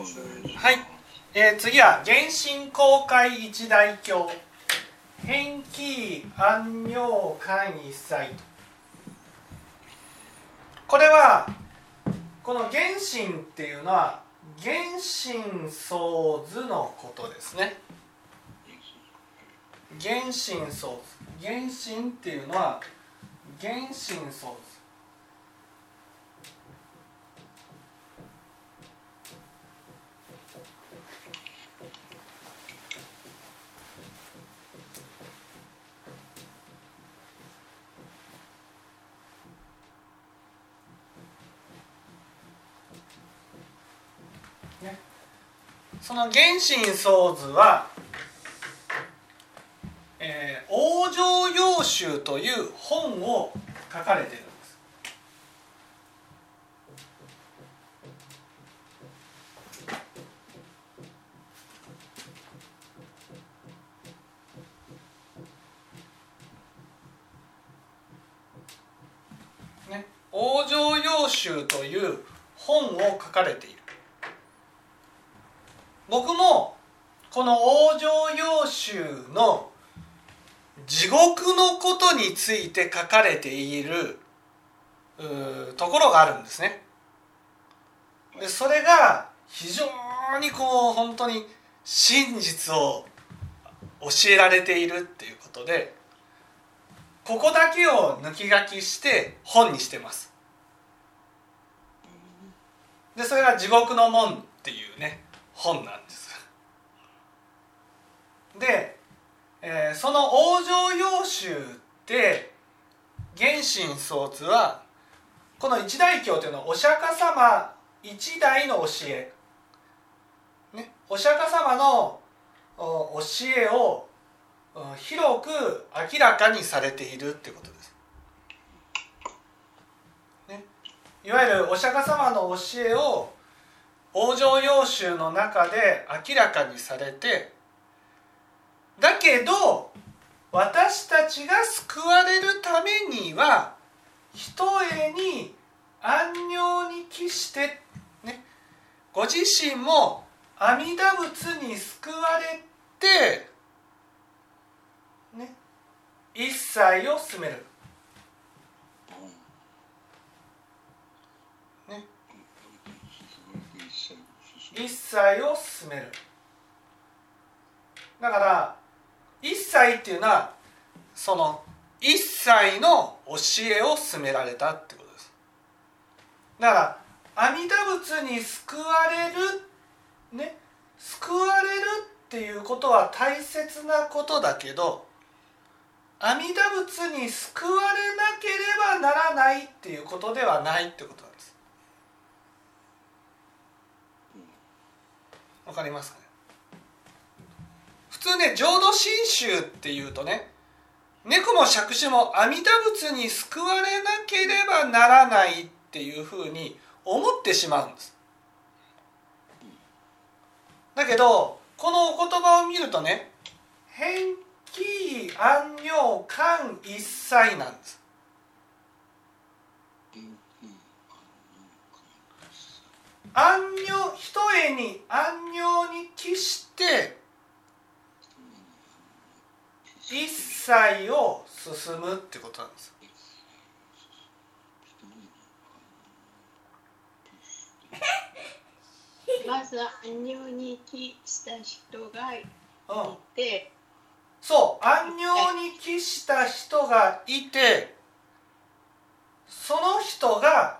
はい、えー次は原神公開一大教。変気安尿間一切と。これはこの原神っていうのは原神創図のことですね。原神創図。原神っていうのは原神創図。その原神創図は、えー往生要集という本を書かれているんです。ね、往生要集という本を書かれている。僕もこの往生要集の地獄のことについて書かれているところがあるんですね。でそれが非常にこう本当に真実を教えられているっていうことでここだけを抜き書きして本にしてます。でそれが「地獄の門」っていうね本なんです。で、えーその往生要集って原神創図はこの一大教というのはお釈迦様一代の教え、ね、お釈迦様の教えを広く明らかにされているってことです。ね、いわゆるお釈迦様の教えを往生要集の中で明らかにされてだけど私たちが救われるためにはひとえに安寧に帰して、ね、ご自身も阿弥陀仏に救われて、ね、一切を進める。ね、一切を進める。だから一切っていうのはその一切の教えを進められたってことです。だから阿弥陀仏に救われるね救われるっていうことは大切なことだけど阿弥陀仏に救われなければならないっていうことではないってことなんです。わかりますかね？普通ね浄土真宗っていうとね猫も杓子も阿弥陀仏に救われなければならないっていうふうに思ってしまうんです。だけどこのお言葉を見るとね「変気安尿間一切」なんです。安尿ひとえに安尿に帰して一切を進むってことなんです。まず安寧に帰した人がいうん。て、そう安尿に帰した人がいてその人が一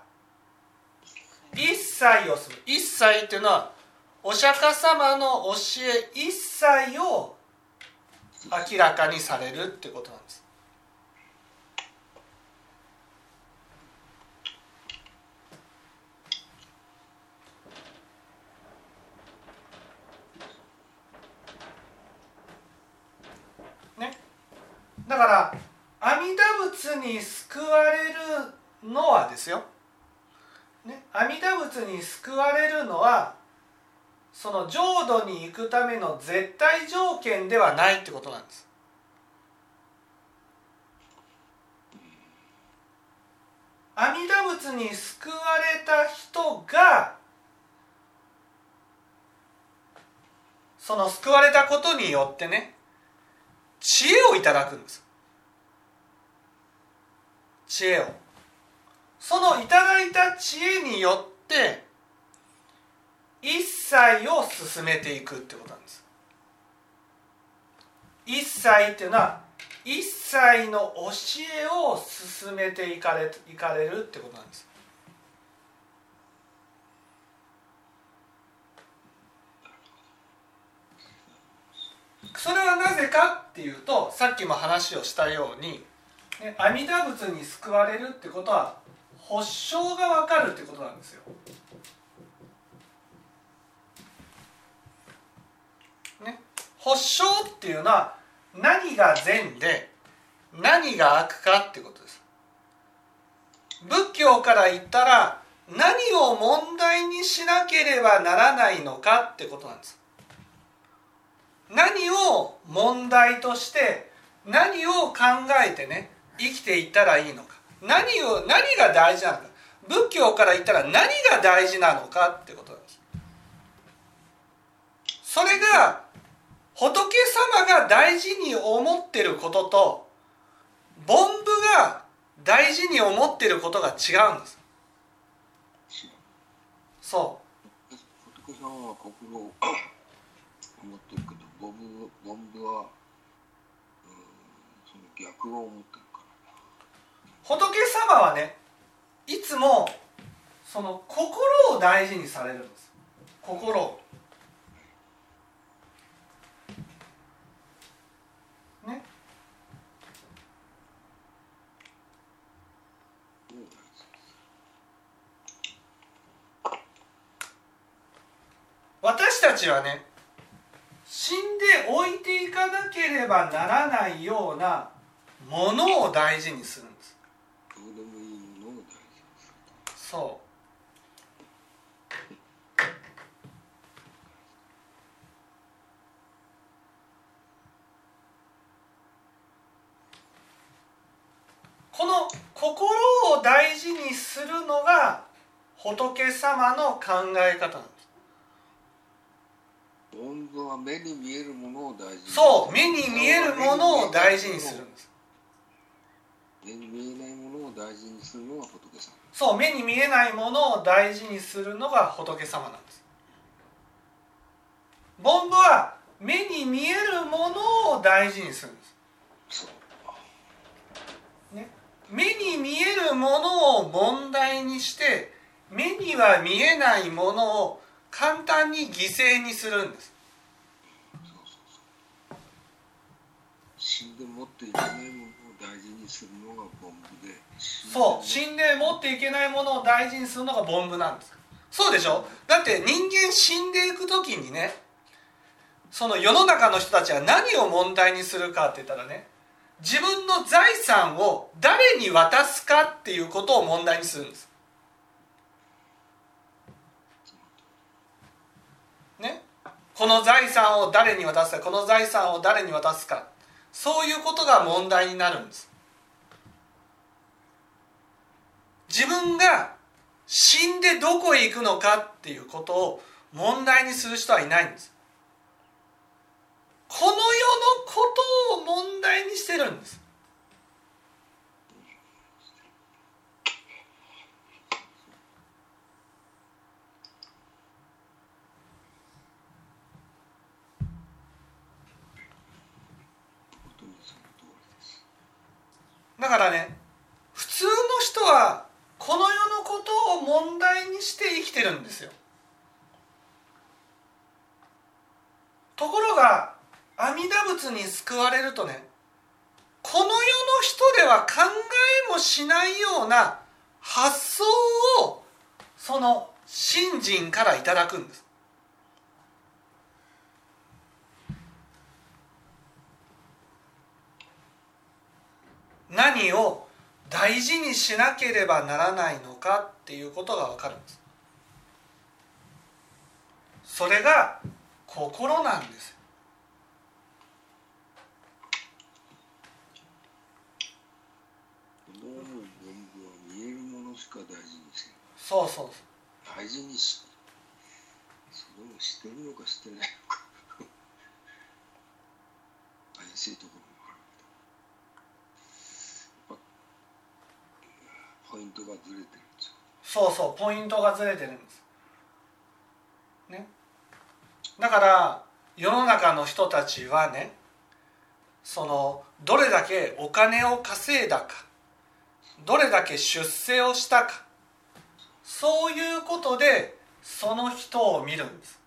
切をする。一切っていうのはお釈迦様の教え一切を明らかにされるってことなんです。ね。だから阿弥陀仏に救われるのはですよ、ね、阿弥陀仏に救われるのはその浄土に行くための絶対条件ではないってことなんです。阿弥陀仏に救われた人がその救われたことによってね知恵をいただくんです知恵をそのいただいた知恵によって一切を進めていくってことなんです。一切っていうのは一切の教えを進めていかれいかれるってことなんです。それはなぜかっていうとさっきも話をしたように阿弥陀仏に救われるってことは保証が分かるってことなんですよ。ね、保証っていうのは何が善で何が悪かってことです。仏教から言ったら何を問題にしなければならないのかってことなんです。何を問題として何を考えてね生きていったらいいのか何を何が大事なのか。仏教から言ったら何が大事なのかってことなんです。それが仏様が大事に思ってることと凡夫が大事に思ってることが違うんです。そう。仏様は心を思ってるけど凡夫凡夫はうんその逆を思って仏様はねいつもその心を大事にされるんです。心を。ね。うん私たちはね死んで置いていかなければならないようなものを大事にするんです。どうでもいいものを大事にするそう。この心を大事にするのが仏様の考え方なんです。凡夫は目に見えるものを大事にする。そう目に見えるものを大事にするんです目に見えないものを大事にするのが仏様。そう目に見えないものを大事にするのが仏様なんです。凡夫は目に見えるものを大事にするんです。そう。ね、目に見えるものを問題にして目には見えないものを簡単に犠牲にするんです。死んで持っていけないものを大事にするのそう。死んで持っていけないものを大事にするのが凡夫なんです。そうでしょ？だって人間死んでいく時にねその世の中の人たちは何を問題にするかって言ったらね自分の財産を誰に渡すかっていうことを問題にするんです。ね？この財産を誰に渡すかこの財産を誰に渡すか。そういうことが問題になるんです。自分が死んでどこへ行くのかっていうことを問題にする人はいないんです。この世のことを問題にしてるんです。だからね普通の人はこの世のことを問題にして生きてるんですよ。ところが阿弥陀仏に救われるとねこの世の人では考えもしないような発想をその信心からいただくんです。大事にしなければならないのかっていうことがわかるんです。それが心なんです。そうそう。大事にしそれをしてるのかしてないのか。怪しいところポイントがずれてるんですよ。そうそうポイントがずれてるんです。ね。だから世の中の人たちはねそのどれだけお金を稼いだかどれだけ出世をしたかそういうことでその人を見るんです。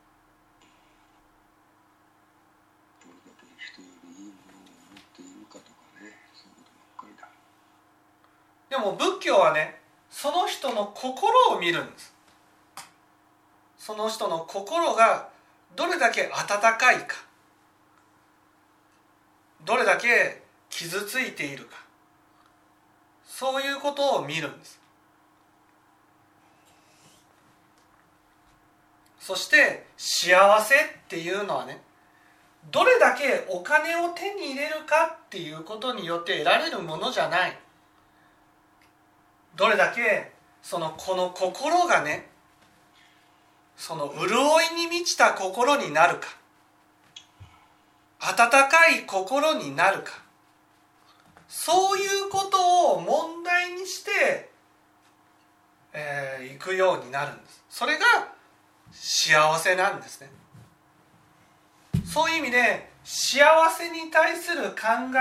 も仏教はねその人の心を見るんです。その人の心がどれだけ温かいか。どれだけ傷ついているか。そういうことを見るんです。そして幸せっていうのはねどれだけお金を手に入れるかっていうことによって得られるものじゃない。どれだけそのこの心がねその潤いに満ちた心になるか。温かい心になるか。そういうことを問題にしてい、えー、くようになるんです。それが幸せなんですね。そういう意味で幸せに対する考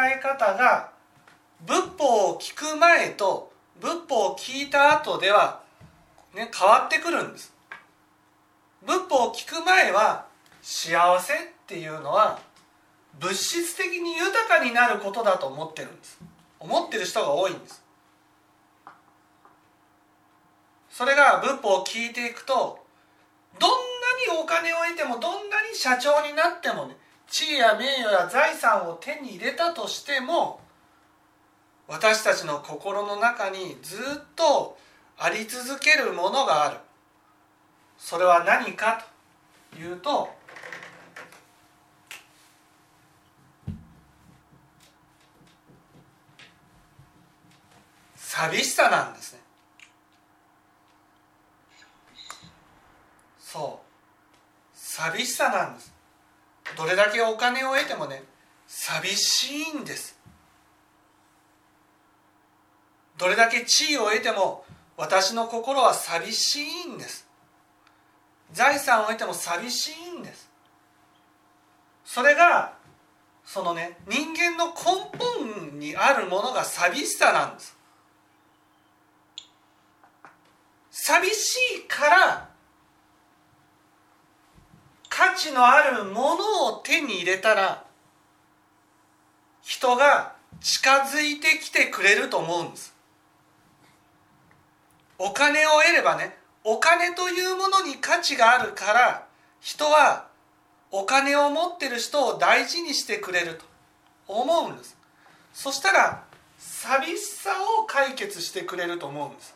え方が仏法を聞く前と仏法を聞いた後では、ね、変わってくるんです。仏法を聞く前は幸せっていうのは物質的に豊かになることだと思ってるんです。思ってる人が多いんです。それが仏法を聞いていくとどんなにお金を得てもどんなに社長になってもね地位や名誉や財産を手に入れたとしても私たちの心の中にずっとあり続けるものがある。それは何かというと寂しさなんですね。そう。寂しさなんです。どれだけお金を得てもね寂しいんです。どれだけ地位を得ても私の心は寂しいんです。財産を得ても寂しいんです。それがそのね人間の根本にあるものが寂しさなんです。寂しいから価値のあるものを手に入れたら人が近づいてきてくれると思うんです。お金を得ればねお金というものに価値があるから人はお金を持ってる人を大事にしてくれると思うんです。そしたら寂しさを解決してくれると思うんです。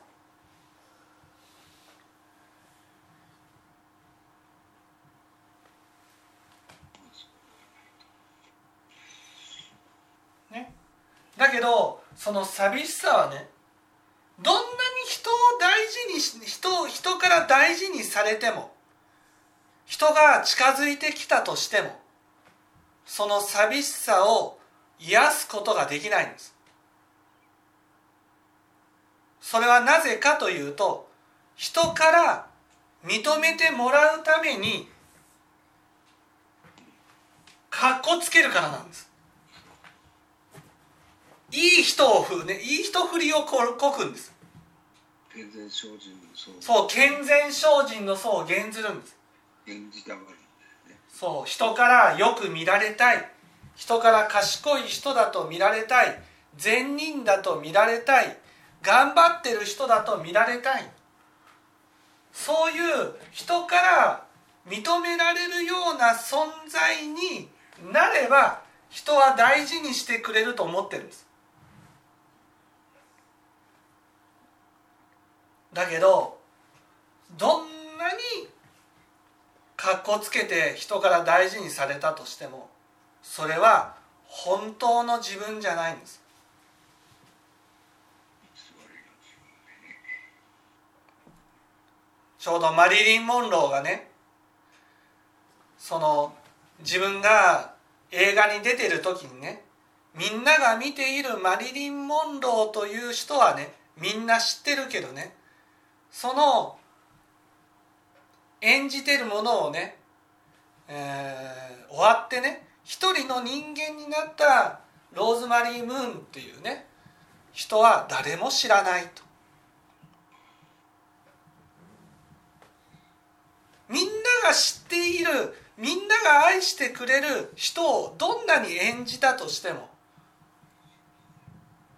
ね。だけどその寂しさはねどんなに人を大事にし人人から大事にされても人が近づいてきたとしてもその寂しさを癒すことができないんです。それはなぜかというと人から認めてもらうためにかっこつけるからなんです。いい人をふ、ね、いい人振りをここくんです。健全精進の層。そう健全精進の層を減ずるんです。演じたがるね。そう人からよく見られたい。人から賢い人だと見られたい。善人だと見られたい。頑張ってる人だと見られたい。そういう人から認められるような存在になれば人は大事にしてくれると思ってるんですだけどどんなにかっこつけて人から大事にされたとしてもそれは本当の自分じゃないんです。ちょうどマリリン・モンローがねその自分が映画に出てる時にねみんなが見ているマリリン・モンローという人はねみんな知ってるけどねその演じてるものをね、えー終わってね一人の人間になったローズマリー・ムーンっていうね人は誰も知らないと。みんなが知っているみんなが愛してくれる人をどんなに演じたとしても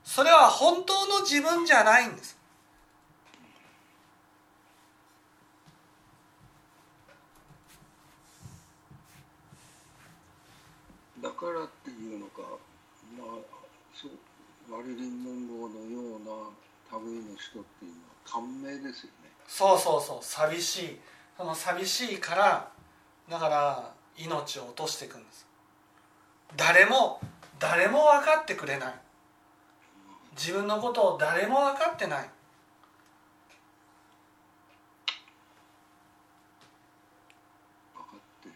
それは本当の自分じゃないんです。だからっていうのかまあそうマリリン・モンローのような類の人っていうのは感銘ですよね。そうそうそう寂しい。その寂しいからだから命を落としていくんです。誰も誰も分かってくれない。自分のことを誰も分かってない分かって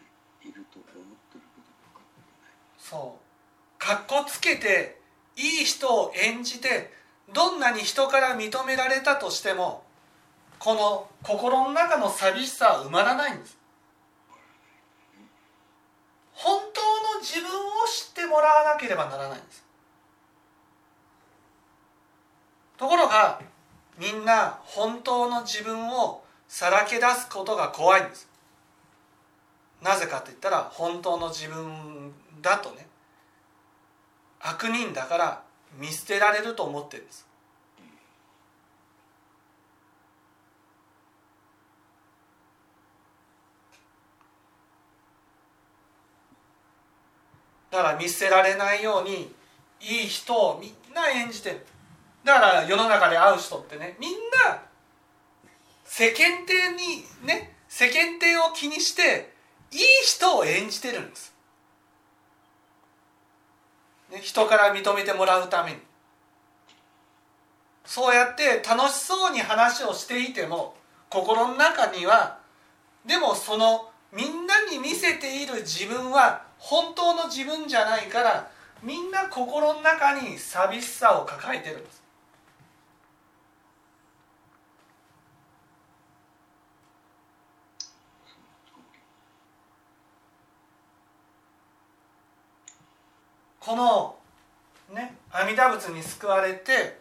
いると思ってるけど分かってないそう。かっこつけていい人を演じてどんなに人から認められたとしてもこの心の中の寂しさは埋まらないんです。本当の自分を知ってもらわなければならないんです。ところがみんな本当の自分をさらけ出すことが怖いんです。なぜかといったら本当の自分だとね悪人だから見捨てられると思ってるんです。だから見捨てられないようにいい人をみんな演じてる。だから世の中で会う人ってねみんな世間体にね世間体を気にしていい人を演じてるんです、ね、人から認めてもらうために。そうやって楽しそうに話をしていても心の中にはでもそのみんなに見せている自分は本当の自分じゃないからみんな心の中に寂しさを抱えてるんです。このね阿弥陀仏に救われて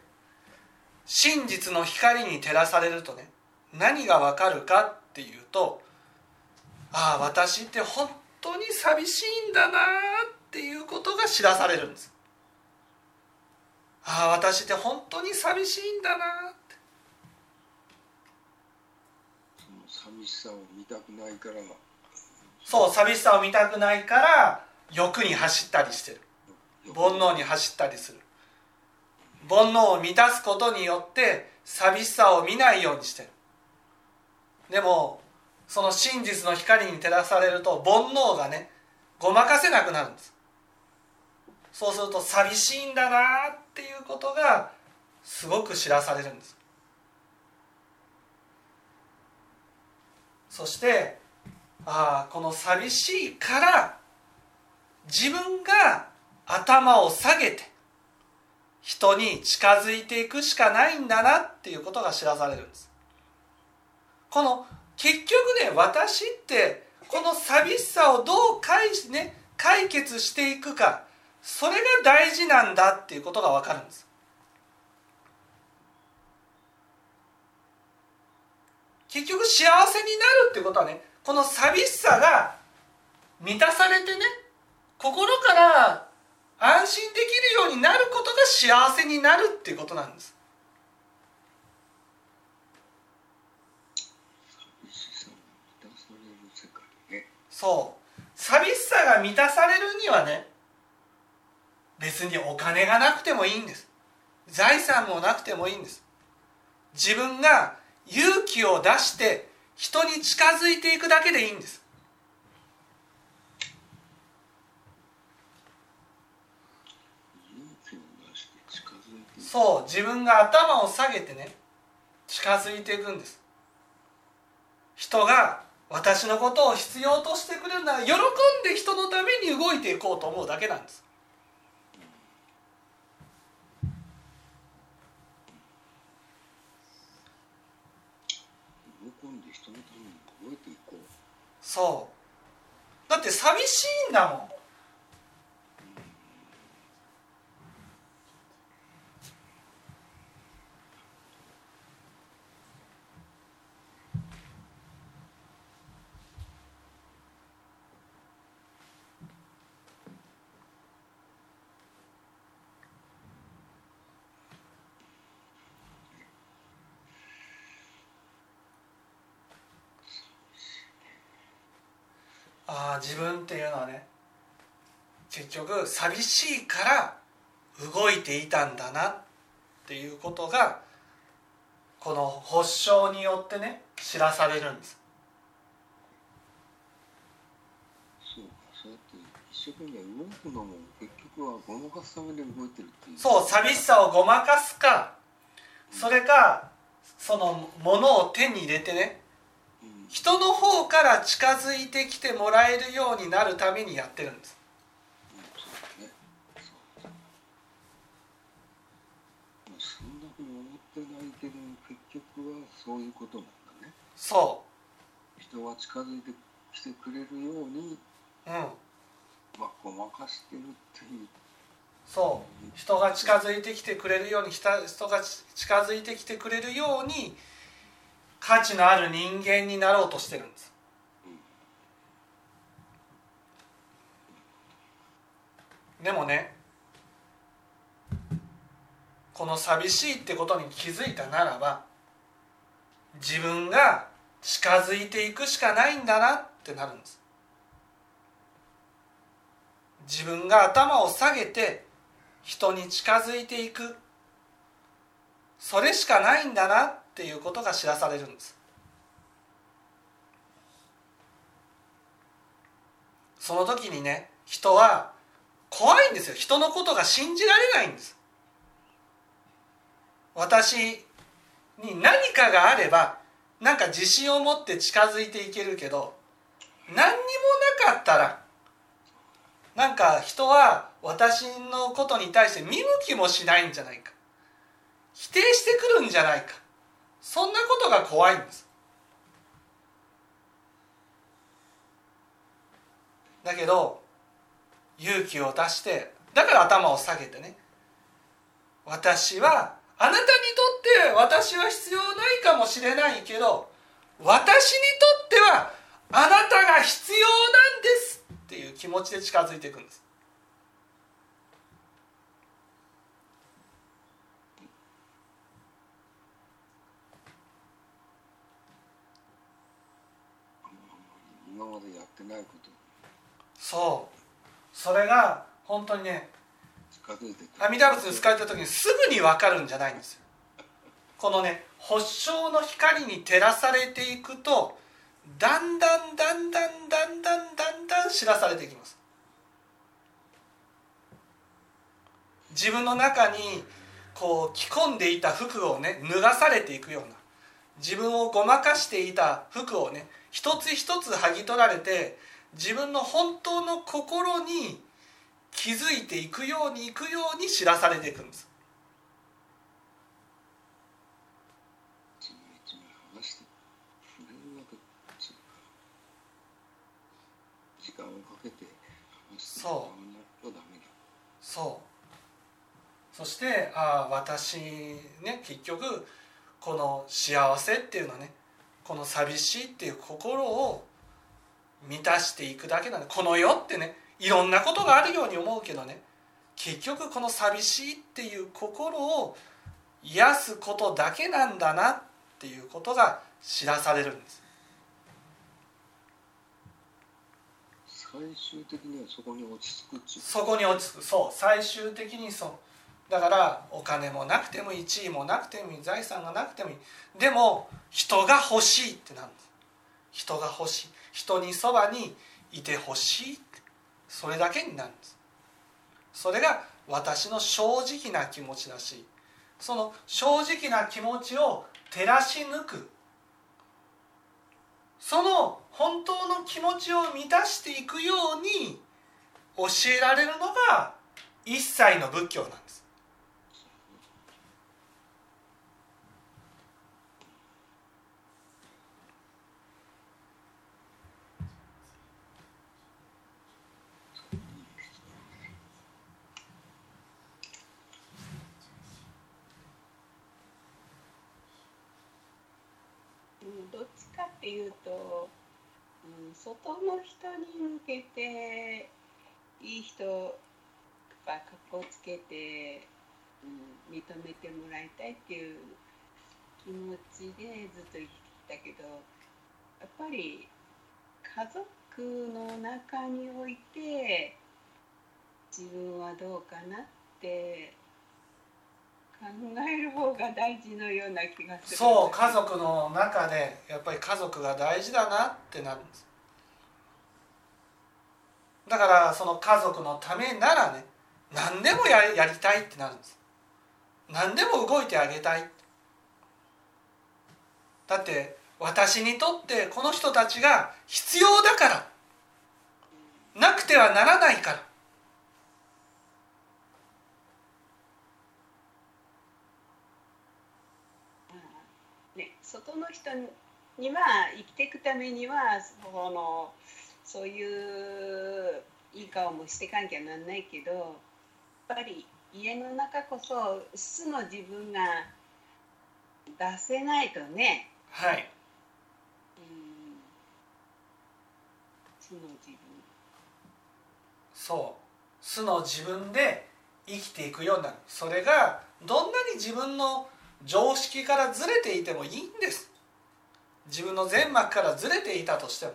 真実の光に照らされるとね何がわかるかっていうとああ私って本当に寂しいんだなっていうことが知らされるんです。ああ私って本当に寂しいんだなって。その寂しさを見たくないから。そう寂しさを見たくないから欲に走ったりしてる煩悩に走ったりする。煩悩を満たすことによって寂しさを見ないようにしてる。でもその真実の光に照らされると煩悩がねごまかせなくなるんです。そうすると寂しいんだなっていうことがすごく知らされるんです。そしてああこの寂しいから自分が頭を下げて人に近づいていくしかないんだなっていうことが知らされるんです。この結局ね私ってこの寂しさをどう解,、ね、解決していくかそれが大事なんだっていうことが分かるんです。結局幸せになるっていうことはねこの寂しさが満たされてね心から安心できるようになることが幸せになるっていうことなんです。そう。寂しさが満たされるにはね別にお金がなくてもいいんです。財産もなくてもいいんです。自分が勇気を出して人に近づいていくだけでいいんですそう自分が頭を下げてね近づいていくんです。人が私のことを必要としてくれるなら喜んで人のために動いていこうと思うだけなんです。そう。だって寂しいんだもん。自分っていうのはね結局寂しいから動いていたんだなっていうことがこの発症によってね知らされるんです。そうかそうやって一生懸命動くのも結局はごまかすために動いてるっていう。そう寂しさをごまかすかそれかそのものを手に入れてねうん人の方から近づいてきてもらえるようになるためにやってるんです。うんそうだねそうまあそんなふうに思ってないけど結局はそういうことなんだね。そ人が近づいてきてくれるように、ううん。まあ、ごまかしてるっていう。そう。人が近づいてきてくれるように人人が近づいてきてくれるように価値のある人間になろうとしてるんです。でもねこの寂しいってことに気づいたならば自分が近づいていくしかないんだなってなるんです。自分が頭を下げて人に近づいていく。それしかないんだなっていうことが知らされるんです。その時にね人は怖いんですよ。人のことが信じられないんです。私に何かがあればなんか自信を持って近づいていけるけど何にもなかったらなんか人は私のことに対して見向きもしないんじゃないか。否定してくるんじゃないか。そんなことが怖いんです。だけど勇気を出してだから頭を下げてね。私はあなたにとって私は必要ないかもしれないけど私にとってはあなたが必要なんですっていう気持ちで近づいていくんです。今までやってないこと。そう。それが本当にね阿弥陀仏に使えた時にすぐに分かるんじゃないんですよ。このね発祥の光に照らされていくとだんだんだんだんだんだんだんだん知らされていきます。自分の中にこう着込んでいた服をね脱がされていくような自分をごまかしていた服をね一つ一つ剥ぎ取られて自分の本当の心に気づいていくようにいくように知らされていくんです。そう。そう。そしてああ私ね結局この幸せっていうのはねこの寂しいっていう心を満たしていくだけなんだ。この世ってねいろんなことがあるように思うけどね結局この寂しいっていう心を癒すことだけなんだなっていうことが知らされるんです。最終的にはそこに落ち着くそこに落ち着く。そう最終的にそうだからお金もなくても地位もなくてもいい財産がなくてもいい。でも人が欲しいってなんです。人が欲しい。人にそばにいてほしい。それだけになるんです。それが私の正直な気持ちだしその正直な気持ちを照らし抜く。その本当の気持ちを満たしていくように教えられるのが一切の仏教なんです。どっちかっていうと、うん、外の人に向けていい人が格好つけて、うん、認めてもらいたいっていう気持ちでずっと生きてきたけどやっぱり家族の中において自分はどうかなって考える方が大事のような気がする。そう家族の中でやっぱり家族が大事だなってなる。んですだからその家族のためならね何でもややりたいってなるんです。何でも動いてあげたい。だって私にとってこの人たちが必要だから。なくてはならないからね、外の人には生きていくためにはそのそういういい顔もしていかなきゃなんないけどやっぱり家の中こそ素の自分が出せないとね、はい。うん、素の自分。そう。素の自分で生きていくようになる。それがどんなに自分の常識からずれていてもいいんです。自分の全膜からずれていたとしても。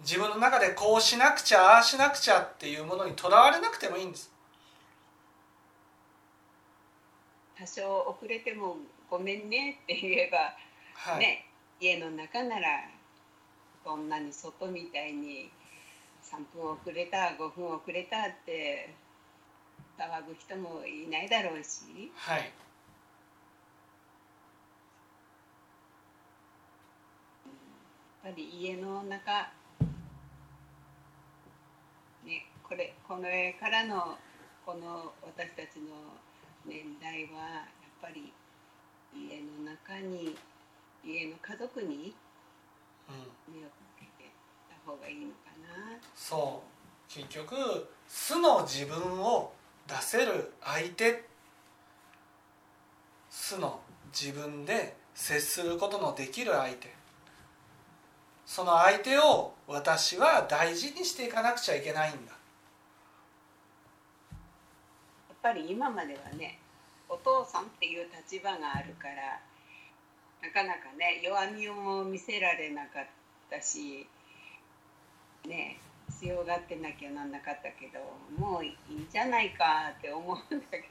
自分の中でこうしなくちゃああしなくちゃっていうものにとらわれなくてもいいんです。多少遅れてもごめんねって言えば、はい、ね家の中ならこんなに外みたいに3分遅れた5分遅れたって騒ぐ人もいないだろうし。はいやっぱり家の中ねこれこの絵からのこの私たちの年代はやっぱり家の中に家の家族にうん、目をかけてた方がいいのかな。そう。結局素の自分を出せる相手。素の自分で接することのできる相手その相手を私は大事にしていかなくちゃいけないんだ。やっぱり今まではねお父さんっていう立場があるからなかなかね弱みを見せられなかったしね強がってなきゃなんなかったけどもういいんじゃないかって思うんだけど。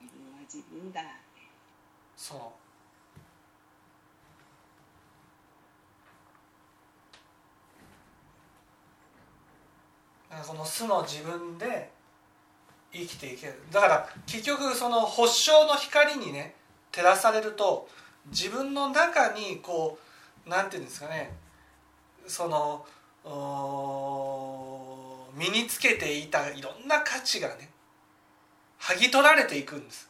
自分は自分だそう。その素の自分で生きていける。だから結局その発祥の光にね照らされると自分の中にこうなんていうんですかねその身につけていたいろんな価値がね剥ぎ取られていくんです。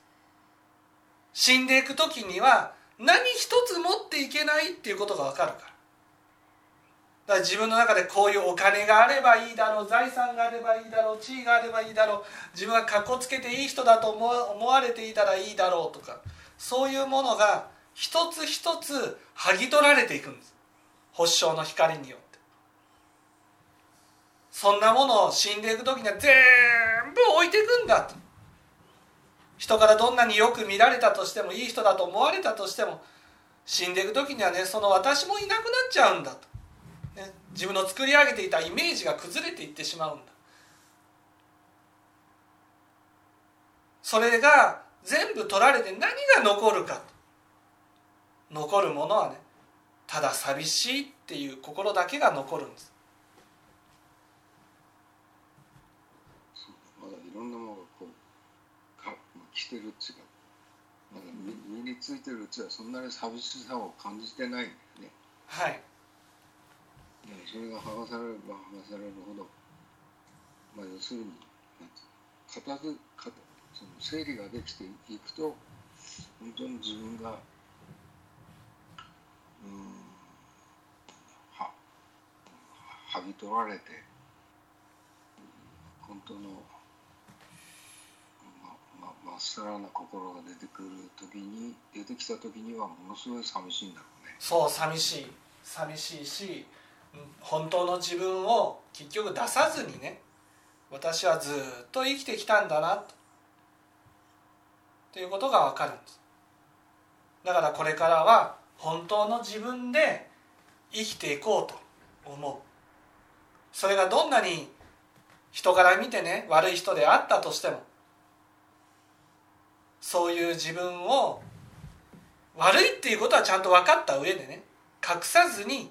死んでいく時には何一つ持っていけないっていうことが分かるから。だから自分の中でこういうお金があればいいだろう財産があればいいだろう地位があればいいだろう自分がかっこつけていい人だと思われていたらいいだろうとかそういうものが一つ一つ剥ぎ取られていくんです。発祥の光によって。そんなものを死んでいく時には全部置いていくんだと。人からどんなによく見られたとしてもいい人だと思われたとしても死んでいく時にはねその私もいなくなっちゃうんだと、ね、自分の作り上げていたイメージが崩れていってしまうんだ。それが全部取られて何が残るか残るものはねただ寂しいっていう心だけが残るんですそうまだいろんなものがこうか、まあ、着てるうちがまだ身身についてるうちはそんなに寂しさを感じてないんだよね。はい。でもそれが剥がされれば剥がされるほどまあ要するに片付片その整理ができていくと本当に自分がうんは剥ぎ取られて本当の、まっさらな心が出てくる時に出てきた時にはものすごい寂しいんだろうね。そう寂しい。寂しいし本当の自分を結局出さずにね私はずっと生きてきたんだなと。ということが分かるんです。だからこれからは本当の自分で生きていこうと思う。それがどんなに人から見てね悪い人であったとしてもそういう自分を悪いっていうことはちゃんと分かった上でね隠さずに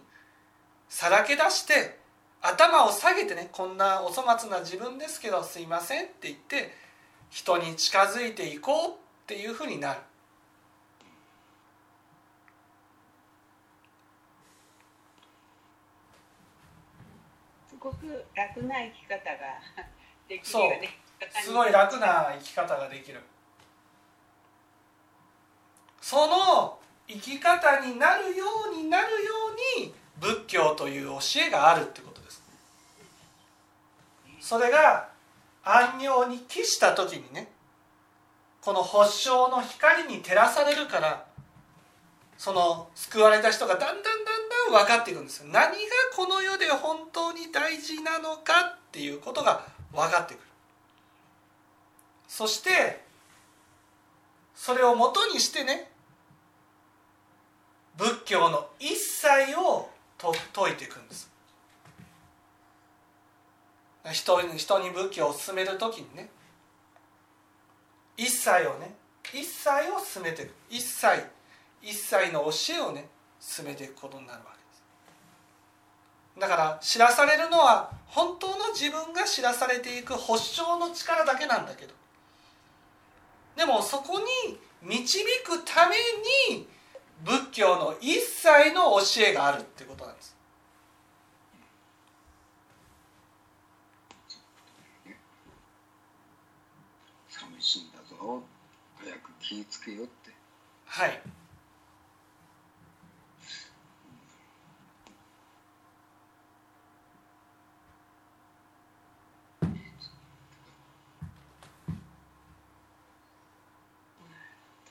さらけ出して頭を下げてねこんなお粗末な自分ですけどすいませんって言って人に近づいていこうっていうふうになる。すごく楽な生き方ができるそう。よねすごい楽な生き方ができるその生き方になるようになるように仏教という教えがあるってことです。それが安養に帰した時にねこの発祥の光に照らされるからその救われた人がだんだんだんだん分かっていくんですよ。何がこの世で本当に大事なのかっていうことが分かってくる。そしてそれをもとにしてね仏教の一切をと説いていくんです。人に人に仏教を進める時にね。一切をね一切を進めていく。一切一切の教えをね進めていくことになるわけです。だから知らされるのは本当の自分が知らされていく発祥の力だけなんだけど。でもそこに導くために仏教の一切の教えがあるっていうことなんです。寂しいんだぞ。早く気ぃつけよって。はい。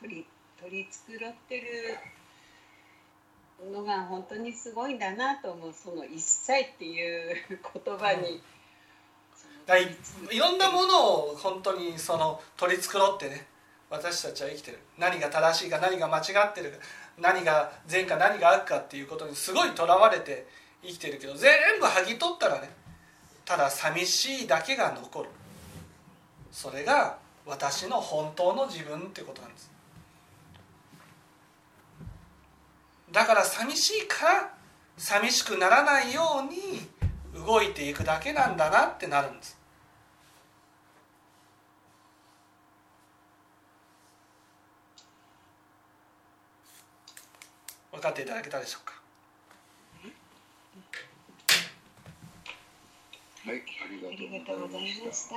取り取り繕ってる。のが本当にすごいんだなと思うその一切っていう言葉に、そのだいいろんなものを本当にその取り繕ってね私たちは生きてる。何が正しいか何が間違ってるか何が善か何が悪かっていうことにすごいとらわれて生きてるけど全部剥ぎ取ったらねただ寂しいだけが残る。それが私の本当の自分ってことなんですだから寂しいから寂しくならないように動いていくだけなんだなってなるんです分かっていただけたでしょうか？はいありがとうございました。